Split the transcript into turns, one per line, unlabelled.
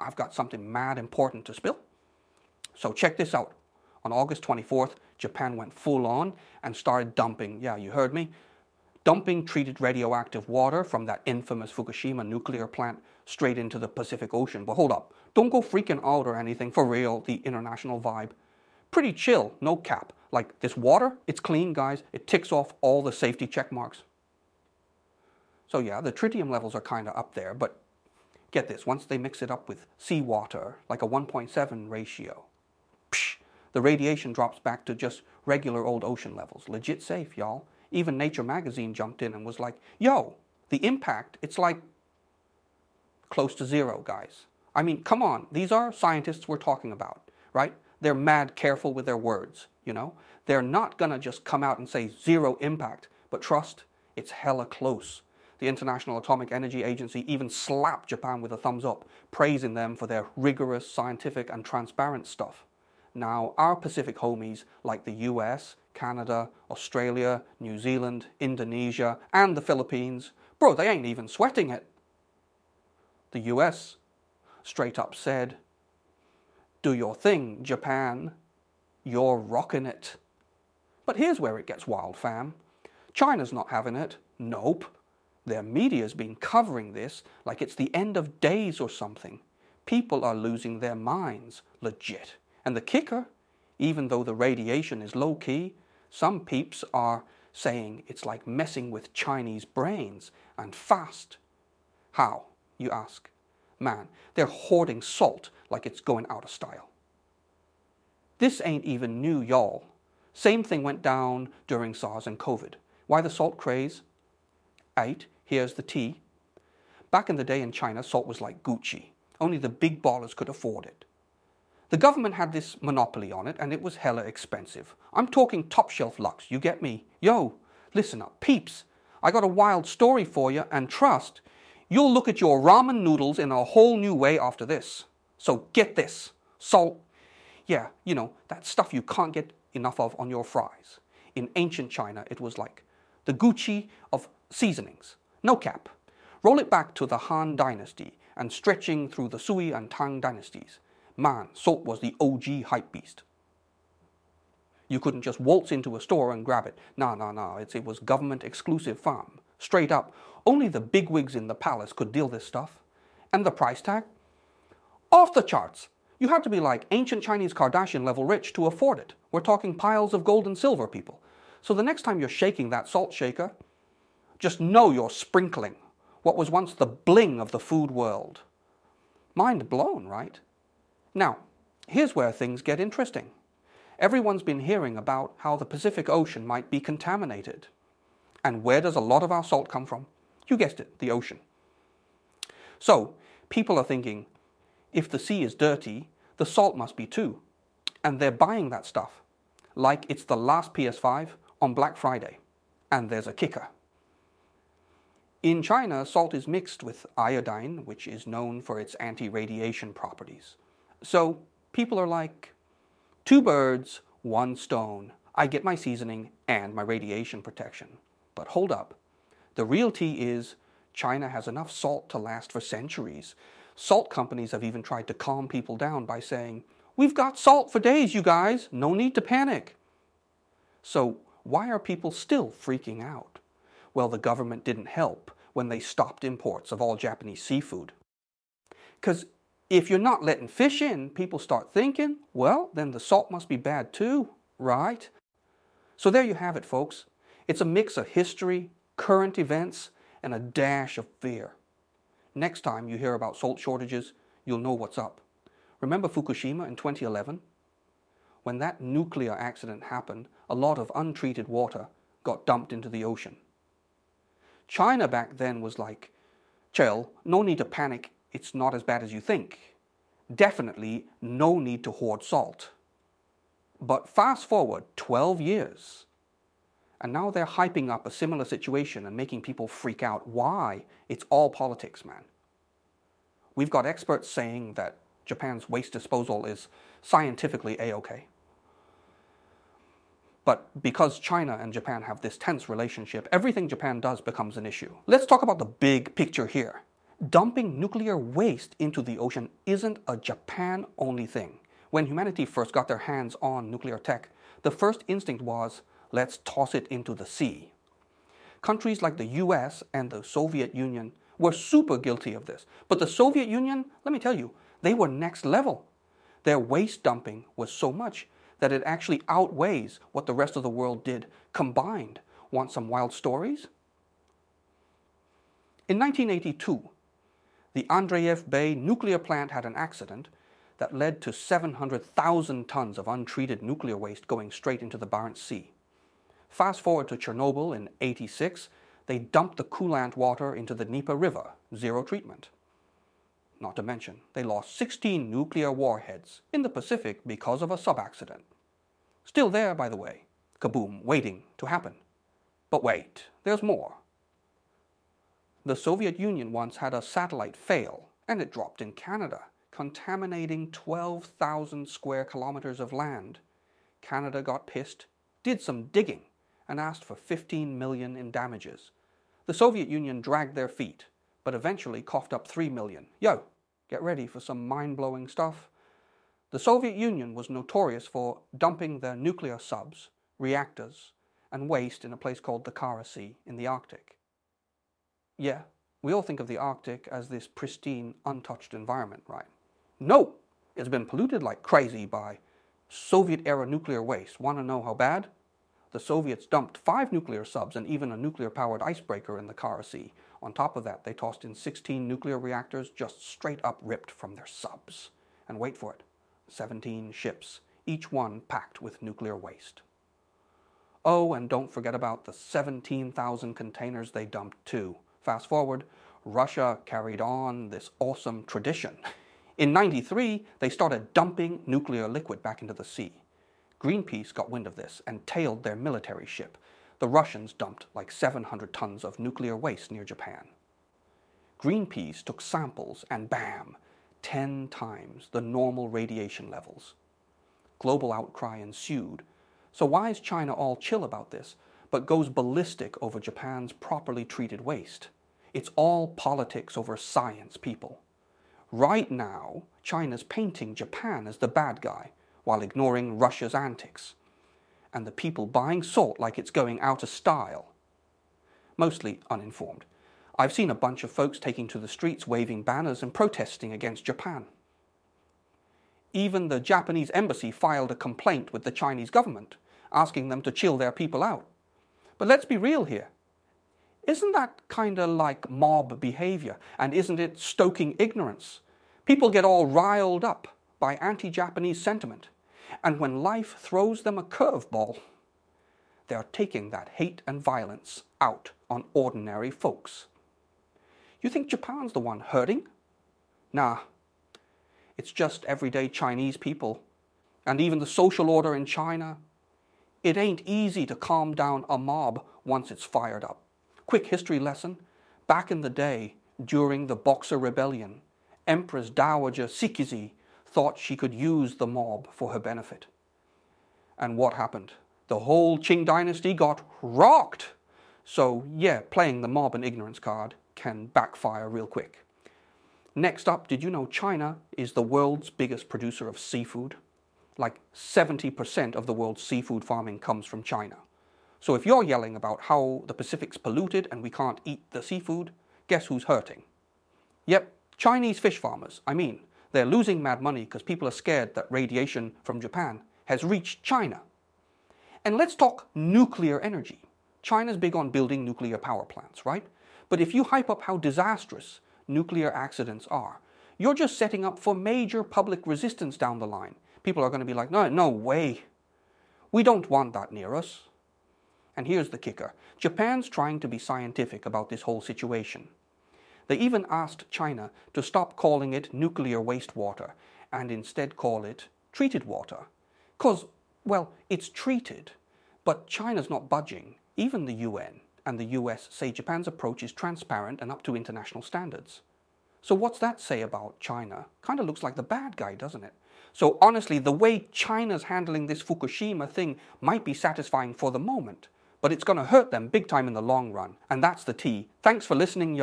I've got something mad important to spill. So check this out. On August 24th, Japan went full on and started dumping, yeah, you heard me, dumping treated radioactive water from that infamous Fukushima nuclear plant straight into the Pacific Ocean. But hold up, don't go freaking out or anything, for real, the international vibe. Pretty chill, no cap. Like this water, it's clean, guys. It ticks off all the safety check marks. So yeah, the tritium levels are kind of up there, but get this, once they mix it up with seawater, like a 1.7 ratio, psh, the radiation drops back to just regular old ocean levels. Legit safe, y'all. Even Nature magazine jumped in and was like, yo, the impact, it's like close to zero, guys. I mean, come on, these are scientists we're talking about, right? They're mad careful with their words, you know? They're not gonna just come out and say zero impact, but trust, it's hella close. The International Atomic Energy Agency even slapped Japan with a thumbs up, praising them for their rigorous, scientific, and transparent stuff. Now, our Pacific homies like the US, Canada, Australia, New Zealand, Indonesia, and the Philippines, bro, they ain't even sweating it. The US straight up said, Do your thing, Japan. You're rocking it. But here's where it gets wild, fam. China's not having it. Nope. Their media's been covering this like it's the end of days or something. People are losing their minds, legit. And the kicker, even though the radiation is low key, some peeps are saying it's like messing with Chinese brains and fast. How, you ask? Man, they're hoarding salt like it's going out of style. This ain't even new, y'all. Same thing went down during SARS and COVID. Why the salt craze? Eight, here's the tea. Back in the day in China, salt was like Gucci. Only the big ballers could afford it. The government had this monopoly on it and it was hella expensive. I'm talking top shelf lux, you get me? Yo, listen up, peeps. I got a wild story for you and trust, you'll look at your ramen noodles in a whole new way after this. So get this salt, yeah, you know, that stuff you can't get enough of on your fries. In ancient China, it was like the Gucci of seasonings. No cap. Roll it back to the Han Dynasty and stretching through the Sui and Tang dynasties man, salt was the OG hype beast. You couldn't just waltz into a store and grab it. No, no, no. It's, it was government exclusive farm. Straight up. Only the bigwigs in the palace could deal this stuff. And the price tag? Off the charts. You had to be like ancient Chinese Kardashian level rich to afford it. We're talking piles of gold and silver, people. So the next time you're shaking that salt shaker, just know you're sprinkling what was once the bling of the food world. Mind blown, right? Now, here's where things get interesting. Everyone's been hearing about how the Pacific Ocean might be contaminated. And where does a lot of our salt come from? You guessed it, the ocean. So, people are thinking if the sea is dirty, the salt must be too. And they're buying that stuff like it's the last PS5 on Black Friday. And there's a kicker. In China, salt is mixed with iodine, which is known for its anti radiation properties. So people are like, two birds, one stone. I get my seasoning and my radiation protection. But hold up. The real tea is China has enough salt to last for centuries. Salt companies have even tried to calm people down by saying, We've got salt for days, you guys. No need to panic. So, why are people still freaking out? Well, the government didn't help when they stopped imports of all Japanese seafood. Because if you're not letting fish in, people start thinking, well, then the salt must be bad too, right? So there you have it, folks. It's a mix of history, current events, and a dash of fear. Next time you hear about salt shortages, you'll know what's up. Remember Fukushima in 2011? When that nuclear accident happened, a lot of untreated water got dumped into the ocean. China back then was like, chill, no need to panic, it's not as bad as you think. Definitely no need to hoard salt. But fast forward 12 years, and now they're hyping up a similar situation and making people freak out. Why? It's all politics, man. We've got experts saying that Japan's waste disposal is scientifically a okay. But because China and Japan have this tense relationship, everything Japan does becomes an issue. Let's talk about the big picture here. dumping nuclear waste into the ocean isn't a Japan only thing. When humanity first got their hands on nuclear tech, the first instinct was let's toss it into the sea. Countries like the US and the Soviet Union were super guilty of this. But the Soviet Union, let me tell you, they were next level. Their waste dumping was so much that it actually outweighs what the rest of the world did combined. Want some wild stories? In 1982, the Andreev Bay nuclear plant had an accident that led to 700,000 tons of untreated nuclear waste going straight into the Barents Sea. Fast forward to Chernobyl in 86, they dumped the coolant water into the Dnieper River, zero treatment. Not to mention, they lost 16 nuclear warheads in the Pacific because of a sub-accident. Still there, by the way, kaboom, waiting to happen. But wait, there's more. The Soviet Union once had a satellite fail, and it dropped in Canada, contaminating 12,000 square kilometers of land. Canada got pissed, did some digging, and asked for 15 million in damages. The Soviet Union dragged their feet, but eventually coughed up 3 million. Yo, get ready for some mind-blowing stuff. The Soviet Union was notorious for dumping their nuclear subs, reactors, and waste in a place called the Kara Sea in the Arctic. Yeah, we all think of the Arctic as this pristine, untouched environment, right? No, it's been polluted like crazy by Soviet-era nuclear waste. Want to know how bad? the Soviets dumped five nuclear subs and even a nuclear-powered icebreaker in the Kara Sea. On top of that, they tossed in 16 nuclear reactors just straight up ripped from their subs. And wait for it, 17 ships, each one packed with nuclear waste. Oh, and don't forget about the 17,000 containers they dumped too. Fast forward, Russia carried on this awesome tradition. In 93, they started dumping nuclear liquid back into the sea. Greenpeace got wind of this and tailed their military ship. The Russians dumped like 700 tons of nuclear waste near Japan. Greenpeace took samples and bam, 10 times the normal radiation levels. Global outcry ensued. So why is China all chill about this, but goes ballistic over Japan's properly treated waste? It's all politics over science, people. Right now, China's painting Japan as the bad guy, while ignoring Russia's antics, and the people buying salt like it's going out of style. Mostly uninformed. I've seen a bunch of folks taking to the streets waving banners and protesting against Japan. Even the Japanese embassy filed a complaint with the Chinese government, asking them to chill their people out. But let's be real here. Isn't that kind of like mob behavior? And isn't it stoking ignorance? People get all riled up by anti-Japanese sentiment. And when life throws them a curveball, they are taking that hate and violence out on ordinary folks. You think Japan's the one hurting? Nah, it's just everyday Chinese people and even the social order in China. It ain't easy to calm down a mob once it's fired up. Quick history lesson. Back in the day, during the Boxer Rebellion, Empress Dowager Cixi thought she could use the mob for her benefit. And what happened? The whole Qing dynasty got rocked. So yeah, playing the mob and ignorance card can backfire real quick. Next up, did you know China is the world's biggest producer of seafood? Like 70% of the world's seafood farming comes from China. So if you're yelling about how the Pacific's polluted and we can't eat the seafood, guess who's hurting? Yep, Chinese fish farmers, I mean, they're losing mad money because people are scared that radiation from Japan has reached China. And let's talk nuclear energy. China's big on building nuclear power plants, right? But if you hype up how disastrous nuclear accidents are, you're just setting up for major public resistance down the line. People are going to be like, no, no way. We don't want that near us. And here's the kicker. Japan's trying to be scientific about this whole situation. They even asked China to stop calling it nuclear wastewater and instead call it treated water. Because, well, it's treated, but China's not budging. Even the UN and the US say Japan's approach is transparent and up to international standards. So what's that say about China? Kind of looks like the bad guy, doesn't it? So honestly, the way China's handling this Fukushima thing might be satisfying for the moment, but it's going to hurt them big time in the long run. And that's the tea. Thanks for listening,